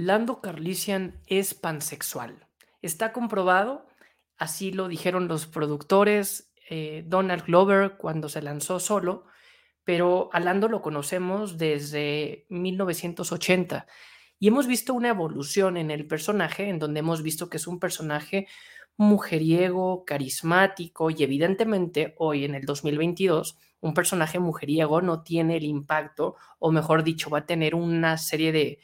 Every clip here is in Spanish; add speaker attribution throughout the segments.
Speaker 1: Lando Carlisian es pansexual. Está comprobado, así lo dijeron los productores, eh, Donald Glover cuando se lanzó solo, pero a Lando lo conocemos desde 1980 y hemos visto una evolución en el personaje en donde hemos visto que es un personaje mujeriego, carismático y evidentemente hoy en el 2022 un personaje mujeriego no tiene el impacto o mejor dicho va a tener una serie de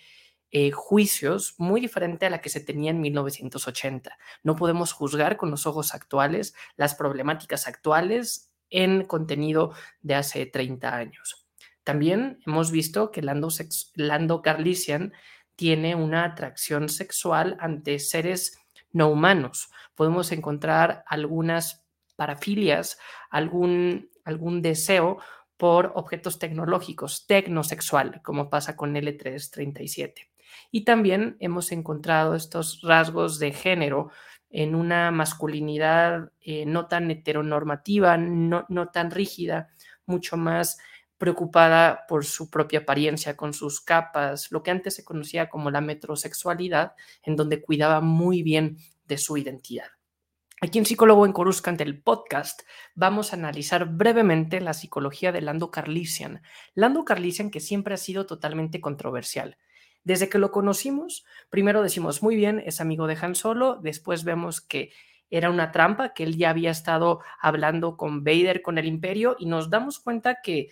Speaker 1: eh, juicios muy diferente a la que se tenía en 1980. No podemos juzgar con los ojos actuales las problemáticas actuales en contenido de hace 30 años. También hemos visto que Lando, Carlisian tiene una atracción sexual ante seres no humanos. Podemos encontrar algunas parafilias, algún, algún deseo por objetos tecnológicos, tecnosexual, como pasa con L337. Y también hemos encontrado estos rasgos de género en una masculinidad eh, no tan heteronormativa, no, no tan rígida, mucho más preocupada por su propia apariencia, con sus capas, lo que antes se conocía como la metrosexualidad, en donde cuidaba muy bien de su identidad. Aquí en Psicólogo en Coruscant, el podcast, vamos a analizar brevemente la psicología de Lando Carlisian. Lando Carlisian que siempre ha sido totalmente controversial. Desde que lo conocimos, primero decimos, muy bien, es amigo de Han Solo, después vemos que era una trampa, que él ya había estado hablando con Vader, con el imperio, y nos damos cuenta que,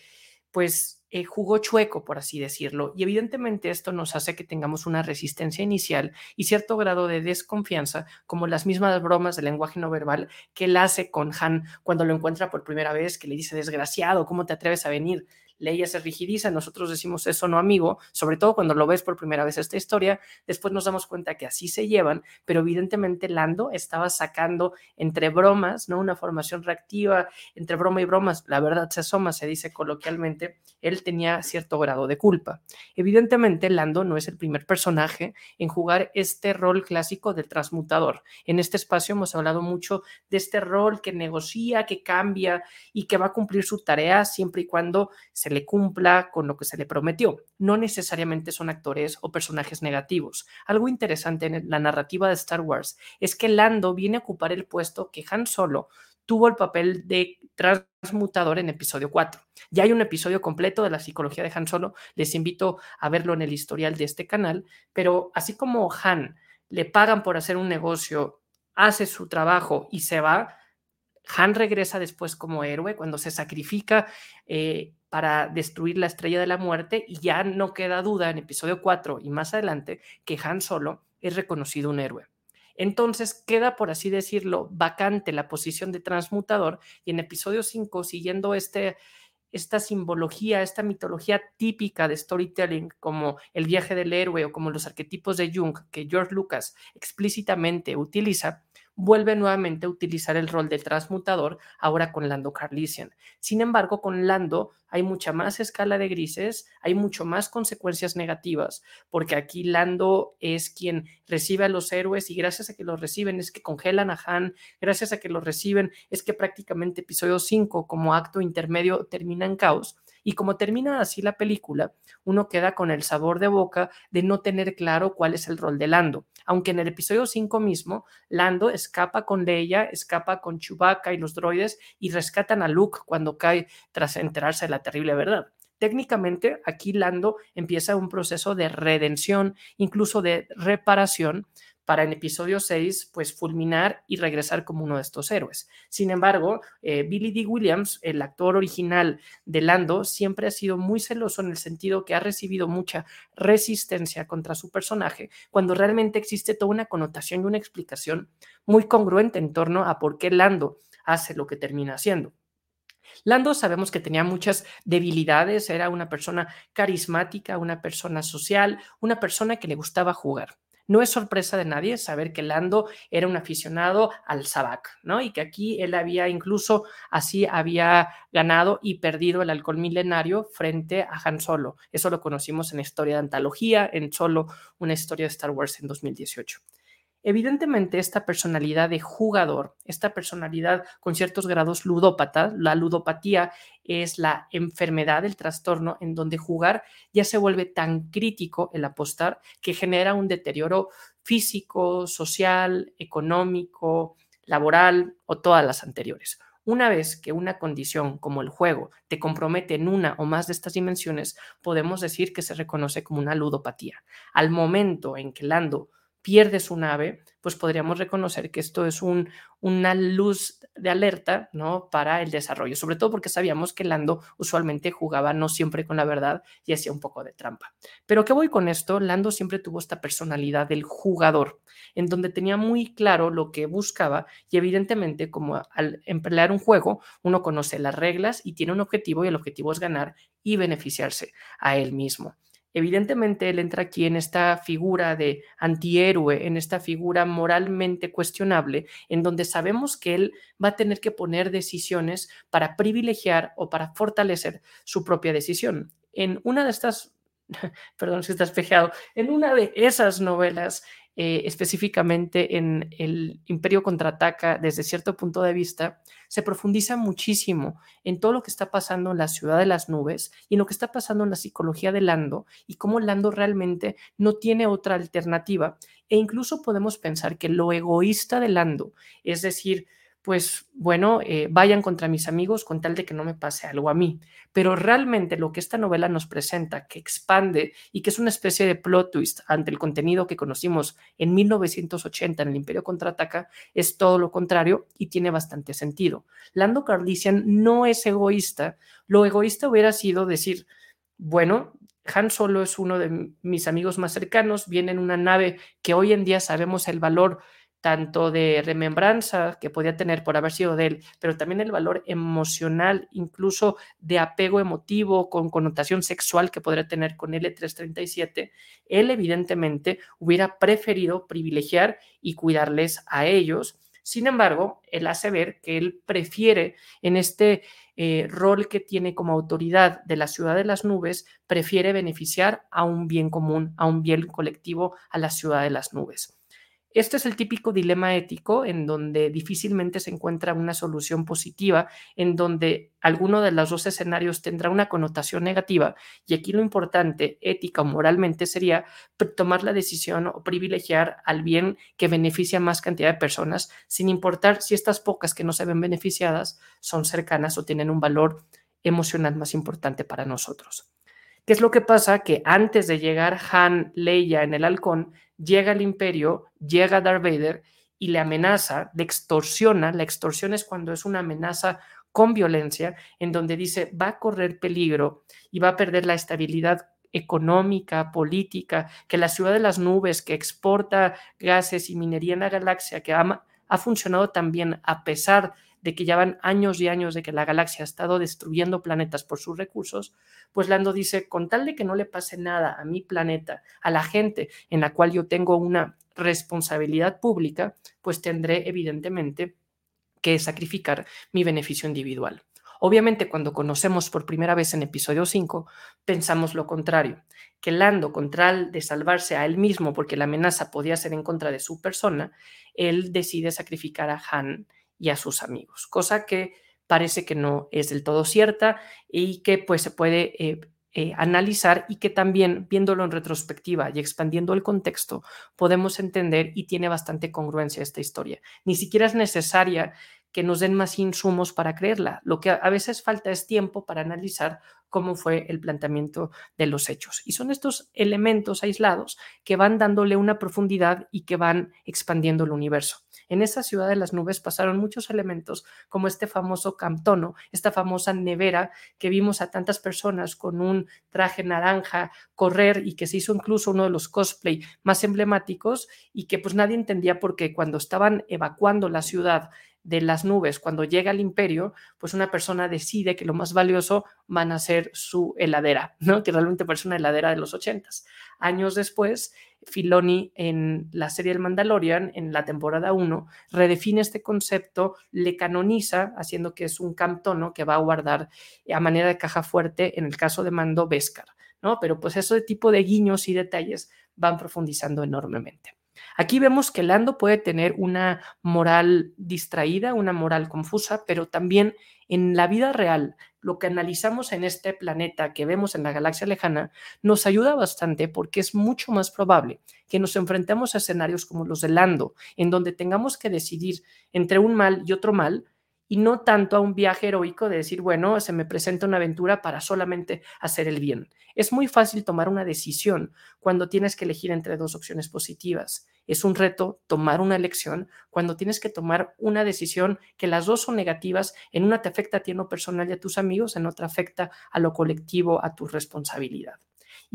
Speaker 1: pues, eh, jugó chueco, por así decirlo. Y evidentemente esto nos hace que tengamos una resistencia inicial y cierto grado de desconfianza, como las mismas bromas de lenguaje no verbal que él hace con Han cuando lo encuentra por primera vez, que le dice, desgraciado, ¿cómo te atreves a venir? Leia se rigidiza, nosotros decimos eso no amigo, sobre todo cuando lo ves por primera vez esta historia, después nos damos cuenta que así se llevan, pero evidentemente Lando estaba sacando entre bromas, ¿no? Una formación reactiva, entre broma y bromas, la verdad se asoma, se dice coloquialmente, él tenía cierto grado de culpa. Evidentemente Lando no es el primer personaje en jugar este rol clásico del transmutador. En este espacio hemos hablado mucho de este rol que negocia, que cambia y que va a cumplir su tarea siempre y cuando se le cumpla con lo que se le prometió. No necesariamente son actores o personajes negativos. Algo interesante en la narrativa de Star Wars es que Lando viene a ocupar el puesto que Han Solo tuvo el papel de transmutador en episodio 4. Ya hay un episodio completo de la psicología de Han Solo, les invito a verlo en el historial de este canal, pero así como Han le pagan por hacer un negocio, hace su trabajo y se va, Han regresa después como héroe cuando se sacrifica eh, para destruir la estrella de la muerte y ya no queda duda en episodio 4 y más adelante que Han Solo es reconocido un héroe. Entonces queda, por así decirlo, vacante la posición de transmutador y en episodio 5, siguiendo este, esta simbología, esta mitología típica de storytelling como el viaje del héroe o como los arquetipos de Jung que George Lucas explícitamente utiliza, vuelve nuevamente a utilizar el rol del transmutador, ahora con Lando Carlisian. Sin embargo, con Lando hay mucha más escala de grises, hay mucho más consecuencias negativas, porque aquí Lando es quien recibe a los héroes y gracias a que los reciben es que congelan a Han, gracias a que los reciben es que prácticamente episodio 5 como acto intermedio termina en caos y como termina así la película, uno queda con el sabor de boca de no tener claro cuál es el rol de Lando. Aunque en el episodio 5 mismo, Lando escapa con Leia, escapa con Chewbacca y los droides y rescatan a Luke cuando cae tras enterarse de la terrible verdad. Técnicamente, aquí Lando empieza un proceso de redención, incluso de reparación, para en episodio 6 pues fulminar y regresar como uno de estos héroes. Sin embargo, eh, Billy D. Williams, el actor original de Lando, siempre ha sido muy celoso en el sentido que ha recibido mucha resistencia contra su personaje, cuando realmente existe toda una connotación y una explicación muy congruente en torno a por qué Lando hace lo que termina haciendo. Lando sabemos que tenía muchas debilidades, era una persona carismática, una persona social, una persona que le gustaba jugar. No es sorpresa de nadie saber que Lando era un aficionado al sabac, ¿no? Y que aquí él había incluso así había ganado y perdido el alcohol milenario frente a Han Solo. Eso lo conocimos en la historia de antología, en Solo, una historia de Star Wars en 2018. Evidentemente, esta personalidad de jugador, esta personalidad con ciertos grados ludópata, la ludopatía es la enfermedad, el trastorno en donde jugar ya se vuelve tan crítico el apostar que genera un deterioro físico, social, económico, laboral o todas las anteriores. Una vez que una condición como el juego te compromete en una o más de estas dimensiones, podemos decir que se reconoce como una ludopatía. Al momento en que Lando pierde su nave, pues podríamos reconocer que esto es un, una luz de alerta ¿no? para el desarrollo, sobre todo porque sabíamos que Lando usualmente jugaba no siempre con la verdad y hacía un poco de trampa. Pero ¿qué voy con esto? Lando siempre tuvo esta personalidad del jugador, en donde tenía muy claro lo que buscaba y evidentemente como al emplear un juego, uno conoce las reglas y tiene un objetivo y el objetivo es ganar y beneficiarse a él mismo. Evidentemente, él entra aquí en esta figura de antihéroe, en esta figura moralmente cuestionable, en donde sabemos que él va a tener que poner decisiones para privilegiar o para fortalecer su propia decisión. En una de estas, perdón si está espejeado, en una de esas novelas, eh, específicamente en el Imperio contraataca desde cierto punto de vista, se profundiza muchísimo en todo lo que está pasando en la ciudad de las nubes y en lo que está pasando en la psicología de Lando y cómo Lando realmente no tiene otra alternativa. E incluso podemos pensar que lo egoísta de Lando, es decir, pues bueno, eh, vayan contra mis amigos con tal de que no me pase algo a mí. Pero realmente lo que esta novela nos presenta, que expande y que es una especie de plot twist ante el contenido que conocimos en 1980 en el Imperio Contraataca, es todo lo contrario y tiene bastante sentido. Lando Carlisian no es egoísta. Lo egoísta hubiera sido decir, bueno, Han Solo es uno de mis amigos más cercanos, viene en una nave que hoy en día sabemos el valor tanto de remembranza que podía tener por haber sido de él, pero también el valor emocional, incluso de apego emotivo con connotación sexual que podría tener con L337, él evidentemente hubiera preferido privilegiar y cuidarles a ellos. Sin embargo, él hace ver que él prefiere en este eh, rol que tiene como autoridad de la ciudad de las nubes, prefiere beneficiar a un bien común, a un bien colectivo, a la ciudad de las nubes. Este es el típico dilema ético en donde difícilmente se encuentra una solución positiva, en donde alguno de los dos escenarios tendrá una connotación negativa. Y aquí lo importante, ética o moralmente, sería tomar la decisión o privilegiar al bien que beneficia a más cantidad de personas, sin importar si estas pocas que no se ven beneficiadas son cercanas o tienen un valor emocional más importante para nosotros. ¿Qué es lo que pasa? Que antes de llegar Han, Leia en el halcón, llega el imperio, llega Darth Vader y le amenaza, le extorsiona. La extorsión es cuando es una amenaza con violencia, en donde dice va a correr peligro y va a perder la estabilidad económica, política, que la ciudad de las nubes, que exporta gases y minería en la galaxia, que ha, ha funcionado también a pesar de que ya van años y años de que la galaxia ha estado destruyendo planetas por sus recursos, pues Lando dice, con tal de que no le pase nada a mi planeta, a la gente en la cual yo tengo una responsabilidad pública, pues tendré evidentemente que sacrificar mi beneficio individual. Obviamente, cuando conocemos por primera vez en episodio 5, pensamos lo contrario, que Lando, con tal de salvarse a él mismo, porque la amenaza podía ser en contra de su persona, él decide sacrificar a Han y a sus amigos, cosa que parece que no es del todo cierta y que pues se puede eh, eh, analizar y que también viéndolo en retrospectiva y expandiendo el contexto podemos entender y tiene bastante congruencia esta historia. Ni siquiera es necesaria que nos den más insumos para creerla. Lo que a veces falta es tiempo para analizar cómo fue el planteamiento de los hechos. Y son estos elementos aislados que van dándole una profundidad y que van expandiendo el universo. En esa ciudad de las nubes pasaron muchos elementos como este famoso camtono, esta famosa nevera que vimos a tantas personas con un traje naranja correr y que se hizo incluso uno de los cosplay más emblemáticos y que pues nadie entendía por qué cuando estaban evacuando la ciudad de las nubes, cuando llega el imperio, pues una persona decide que lo más valioso van a ser su heladera, ¿no? Que realmente parece una heladera de los ochentas. Años después, Filoni en la serie El Mandalorian, en la temporada 1, redefine este concepto, le canoniza, haciendo que es un camtono que va a guardar a manera de caja fuerte, en el caso de Mando Beskar, ¿no? Pero pues ese tipo de guiños y detalles van profundizando enormemente. Aquí vemos que Lando puede tener una moral distraída, una moral confusa, pero también en la vida real, lo que analizamos en este planeta que vemos en la galaxia lejana, nos ayuda bastante porque es mucho más probable que nos enfrentemos a escenarios como los de Lando, en donde tengamos que decidir entre un mal y otro mal, y no tanto a un viaje heroico de decir, bueno, se me presenta una aventura para solamente hacer el bien. Es muy fácil tomar una decisión cuando tienes que elegir entre dos opciones positivas. Es un reto tomar una elección cuando tienes que tomar una decisión que las dos son negativas, en una te afecta a ti en lo personal y a tus amigos, en otra afecta a lo colectivo, a tu responsabilidad.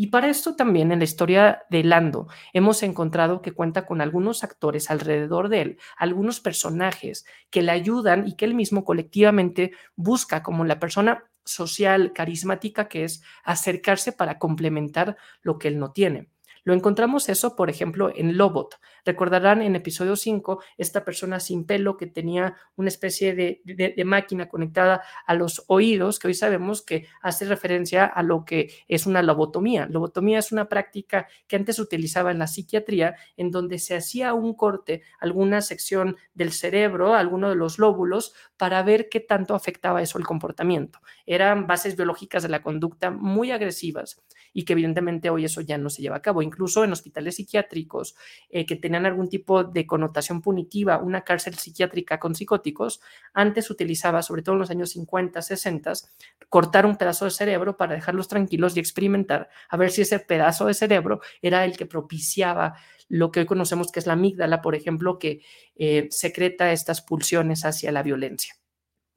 Speaker 1: Y para esto también en la historia de Lando hemos encontrado que cuenta con algunos actores alrededor de él, algunos personajes que le ayudan y que él mismo colectivamente busca como la persona social, carismática que es, acercarse para complementar lo que él no tiene. Lo encontramos eso, por ejemplo, en Lobot. Recordarán en episodio 5 esta persona sin pelo que tenía una especie de, de, máquina conectada a los oídos, que hoy sabemos que hace referencia a lo que es una lobotomía. Lobotomía es una práctica que antes se utilizaba en la psiquiatría, en donde se hacía un corte, alguna sección del cerebro, alguno de los lóbulos, para ver qué tanto afectaba eso el comportamiento. Eran bases biológicas de la conducta muy agresivas y que evidentemente hoy eso ya no se lleva a cabo. Incluso en hospitales psiquiátricos eh, que tenían algún tipo de connotación punitiva, una cárcel psiquiátrica con psicóticos, antes utilizaba, sobre todo en los años 50, 60, cortar un pedazo de cerebro para dejarlos tranquilos y experimentar a ver si ese pedazo de cerebro era el que propiciaba lo que hoy conocemos que es la amígdala, por ejemplo, que eh, secreta estas pulsiones hacia la violencia.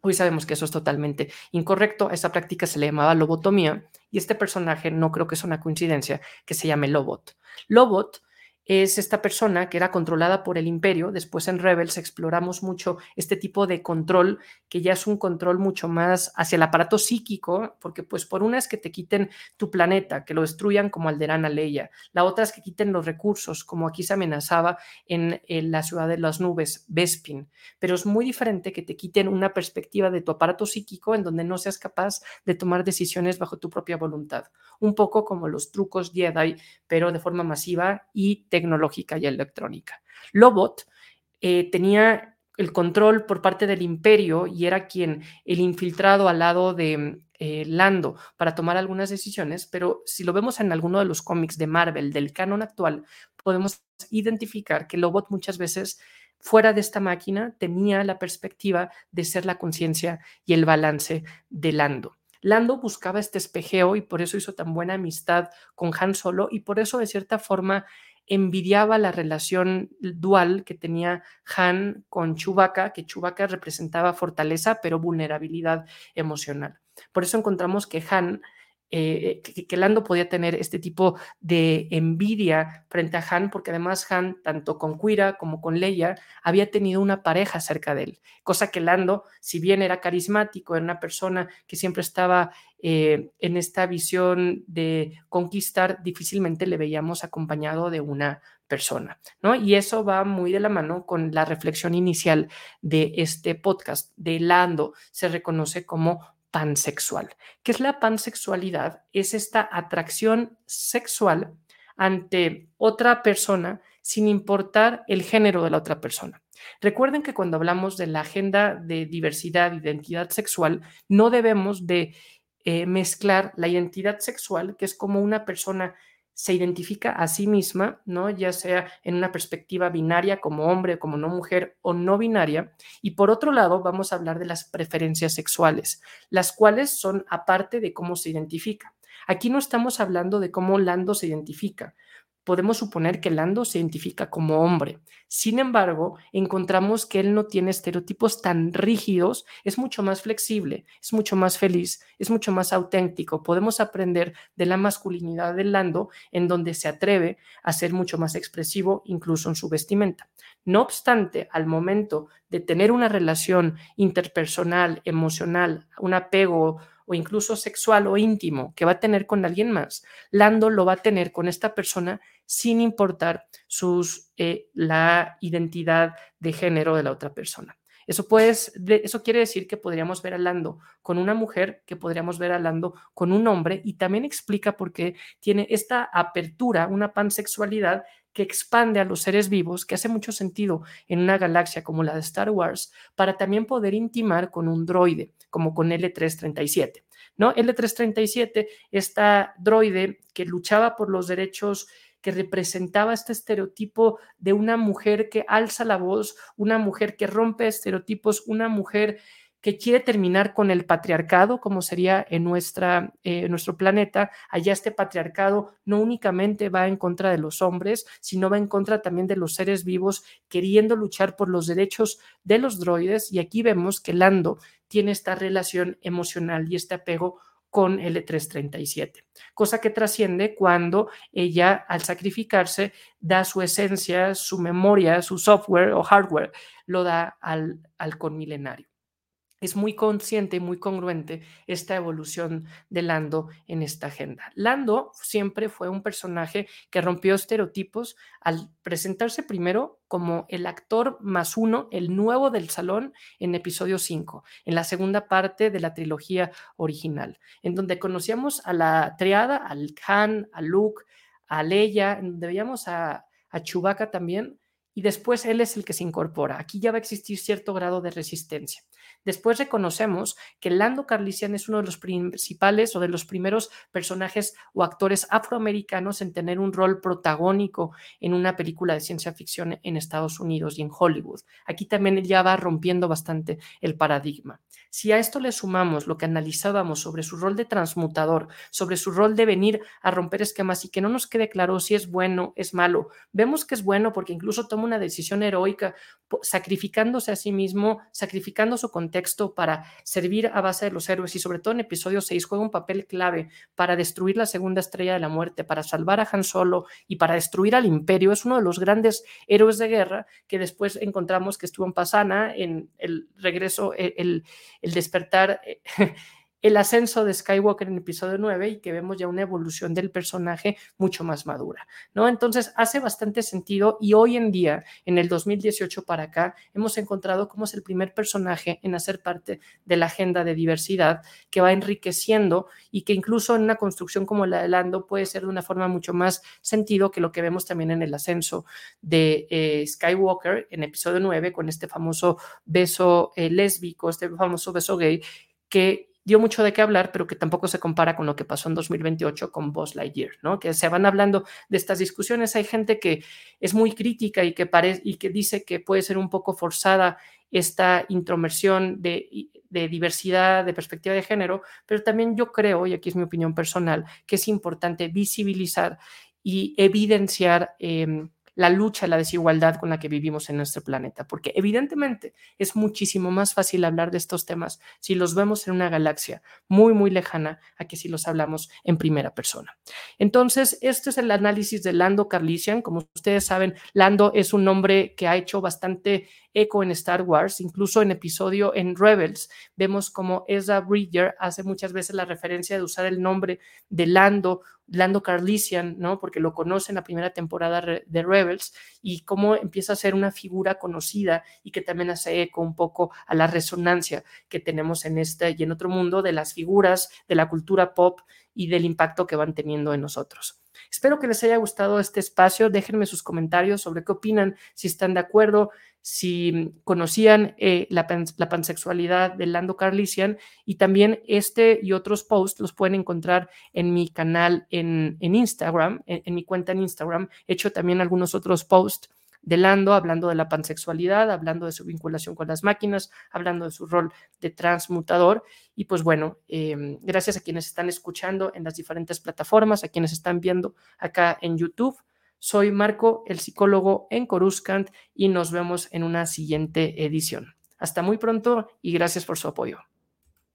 Speaker 1: Hoy sabemos que eso es totalmente incorrecto. A esa práctica se le llamaba lobotomía y este personaje no creo que es una coincidencia que se llame Lobot. Lobot es esta persona que era controlada por el imperio. Después en Rebels exploramos mucho este tipo de control, que ya es un control mucho más hacia el aparato psíquico, porque pues por una es que te quiten tu planeta, que lo destruyan como Alderaan Leia. La otra es que quiten los recursos, como aquí se amenazaba en, la ciudad de las nubes, Bespin. Pero es muy diferente que te quiten una perspectiva de tu aparato psíquico en donde no seas capaz de tomar decisiones bajo tu propia voluntad. Un poco como los trucos Jedi, pero de forma masiva y tecnológica y electrónica. Lobot eh, tenía el control por parte del imperio y era quien el infiltrado al lado de eh, Lando para tomar algunas decisiones, pero si lo vemos en alguno de los cómics de Marvel del canon actual, podemos identificar que Lobot muchas veces fuera de esta máquina tenía la perspectiva de ser la conciencia y el balance de Lando. Lando buscaba este espejeo y por eso hizo tan buena amistad con Han Solo y por eso de cierta forma envidiaba la relación dual que tenía Han con Chewbacca, que Chewbacca representaba fortaleza pero vulnerabilidad emocional. Por eso encontramos que Han eh, que, Lando podía tener este tipo de envidia frente a Han, porque además Han, tanto con Quira como con Leia, había tenido una pareja cerca de él, cosa que Lando, si bien era carismático, era una persona que siempre estaba eh, en esta visión de conquistar, difícilmente le veíamos acompañado de una persona, ¿no? Y eso va muy de la mano con la reflexión inicial de este podcast. De Lando se reconoce como pansexual. ¿Qué es la pansexualidad? Es esta atracción sexual ante otra persona sin importar el género de la otra persona. Recuerden que cuando hablamos de la agenda de diversidad, identidad sexual, no debemos de eh, mezclar la identidad sexual, que es como una persona se identifica a sí misma, ¿no? Ya sea en una perspectiva binaria como hombre, como no mujer o no binaria. Y por otro lado, vamos a hablar de las preferencias sexuales, las cuales son aparte de cómo se identifica. Aquí no estamos hablando de cómo Lando se identifica, podemos suponer que Lando se identifica como hombre. Sin embargo, encontramos que él no tiene estereotipos tan rígidos, es mucho más flexible, es mucho más feliz, es mucho más auténtico. Podemos aprender de la masculinidad de Lando en donde se atreve a ser mucho más expresivo incluso en su vestimenta. No obstante, al momento de tener una relación interpersonal, emocional, un apego o incluso sexual o íntimo que va a tener con alguien más, Lando lo va a tener con esta persona sin importar sus, eh, la identidad de género de la otra persona. Eso, eso quiere decir que podríamos ver a Lando con una mujer, que podríamos ver a Lando con un hombre, y también explica por qué tiene esta apertura, una pansexualidad que expande a los seres vivos, que hace mucho sentido en una galaxia como la de Star Wars, para también poder intimar con un droide, como con L337. ¿no? L337, esta droide que luchaba por los derechos que representaba este estereotipo de una mujer que alza la voz, una mujer que rompe estereotipos, una mujer que quiere terminar con el patriarcado, como sería en nuestra, eh, nuestro planeta. Allá este patriarcado no únicamente va en contra de los hombres, sino va en contra también de los seres vivos, queriendo luchar por los derechos de los droides. Y aquí vemos que Lando tiene esta relación emocional y este apego con L337, cosa que trasciende cuando ella al sacrificarse da su esencia, su memoria, su software o hardware, lo da al, al conmilenario es muy consciente y muy congruente esta evolución de Lando en esta agenda. Lando siempre fue un personaje que rompió estereotipos al presentarse primero como el actor más uno, el nuevo del salón en episodio 5, en la segunda parte de la trilogía original, en donde conocíamos a la triada, al Khan, a Luke, a Leia, en donde veíamos a, a Chewbacca también, y después él es el que se incorpora. Aquí ya va a existir cierto grado de resistencia. Después reconocemos que Lando Carlisian es uno de los principales o de los primeros personajes o actores afroamericanos en tener un rol protagónico en una película de ciencia ficción en Estados Unidos y en Hollywood. Aquí también ya va rompiendo bastante el paradigma. Si a esto le sumamos lo que analizábamos sobre su rol de transmutador, sobre su rol de venir a romper esquemas y que no nos quede claro si es bueno, es malo, vemos que es bueno porque incluso toma una decisión heroica sacrificándose a sí mismo, sacrificando su contexto para servir a base de los héroes y sobre todo en episodio 6 juega un papel clave para destruir la segunda estrella de la muerte, para salvar a Han Solo y para destruir al imperio. Es uno de los grandes héroes de guerra que después encontramos que estuvo en Pasana en el regreso, e, el, el despertar eh, el ascenso de Skywalker en episodio 9 y que vemos ya una evolución del personaje mucho más madura, ¿no? Entonces hace bastante sentido y hoy en día, en el 2018 para acá, hemos encontrado cómo es el primer personaje en hacer parte de la agenda de diversidad que va enriqueciendo y que incluso en una construcción como la de Lando puede ser de una forma mucho más sentido que lo que vemos también en el ascenso de eh, Skywalker en episodio 9 con este famoso beso eh, lésbico, este famoso beso gay que dio mucho de qué hablar, pero que tampoco se compara con lo que pasó en 2028 con Buzz Lightyear, ¿no? Que se van hablando de estas discusiones. Hay gente que es muy crítica y que, y que dice que puede ser un poco forzada esta intromersión de, diversidad, de perspectiva de género, pero también yo creo, y aquí es mi opinión personal, que es importante visibilizar y evidenciar eh, la lucha, la desigualdad con la que vivimos en nuestro planeta, porque evidentemente es muchísimo más fácil hablar de estos temas si los vemos en una galaxia muy, muy lejana a que si los hablamos en primera persona. Entonces, este es el análisis de Lando Carlisian. Como ustedes saben, Lando es un nombre que ha hecho bastante eco en Star Wars, incluso en episodio en Rebels, vemos como Ezra Bridger hace muchas veces la referencia de usar el nombre de Lando, Lando Carlisian, ¿no? Porque lo conoce en la primera temporada de Rebels y cómo empieza a ser una figura conocida y que también hace eco un poco a la resonancia que tenemos en este y en otro mundo de las figuras de la cultura pop y del impacto que van teniendo en nosotros. Espero que les haya gustado este espacio. Déjenme sus comentarios sobre qué opinan, si están de acuerdo, si conocían eh, la, pansexualidad de Lando Carlisian y también este y otros posts los pueden encontrar en mi canal en, Instagram, en, mi cuenta en Instagram. He hecho también algunos otros posts de Lando, hablando de la pansexualidad, hablando de su vinculación con las máquinas, hablando de su rol de transmutador. Y pues bueno, em, gracias a quienes están escuchando en las diferentes plataformas, a quienes están viendo acá en YouTube. Soy Marco, el psicólogo en Coruscant y nos vemos en una siguiente edición. Hasta muy pronto y gracias por su apoyo.